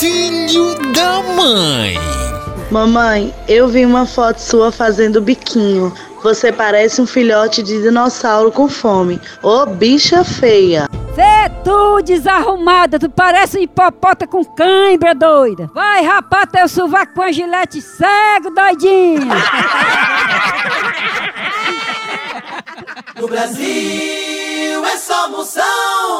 Filho da mãe. Mamãe, eu vi uma foto sua fazendo biquinho. Você parece um filhote de dinossauro com fome. Ô bicha feia. Vê tu, desarrumada, tu parece um hipopota com cãibra, doida. Vai rapar teu sovaco com a gilete cego, doidinha. No Brasil é só moção.